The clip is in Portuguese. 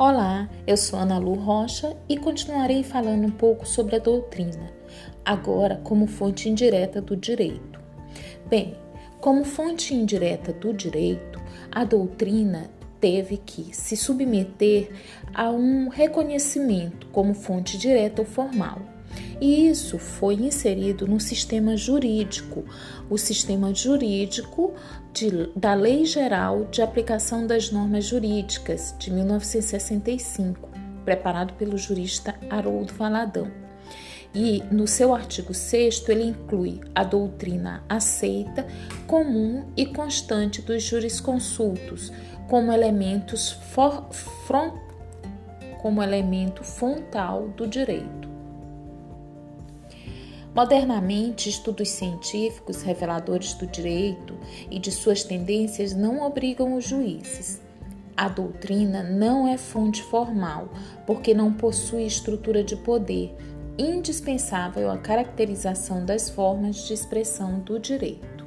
Olá, eu sou Ana Lu Rocha e continuarei falando um pouco sobre a doutrina, agora como fonte indireta do direito. Bem, como fonte indireta do direito, a doutrina teve que se submeter a um reconhecimento como fonte direta ou formal. E isso foi inserido no sistema jurídico, o sistema jurídico de, da Lei Geral de Aplicação das Normas Jurídicas de 1965, preparado pelo jurista Haroldo Valadão. E no seu artigo 6 ele inclui a doutrina aceita, comum e constante dos jurisconsultos como elementos for, front, como elemento frontal do direito. Modernamente, estudos científicos reveladores do direito e de suas tendências não obrigam os juízes. A doutrina não é fonte formal, porque não possui estrutura de poder indispensável à caracterização das formas de expressão do direito.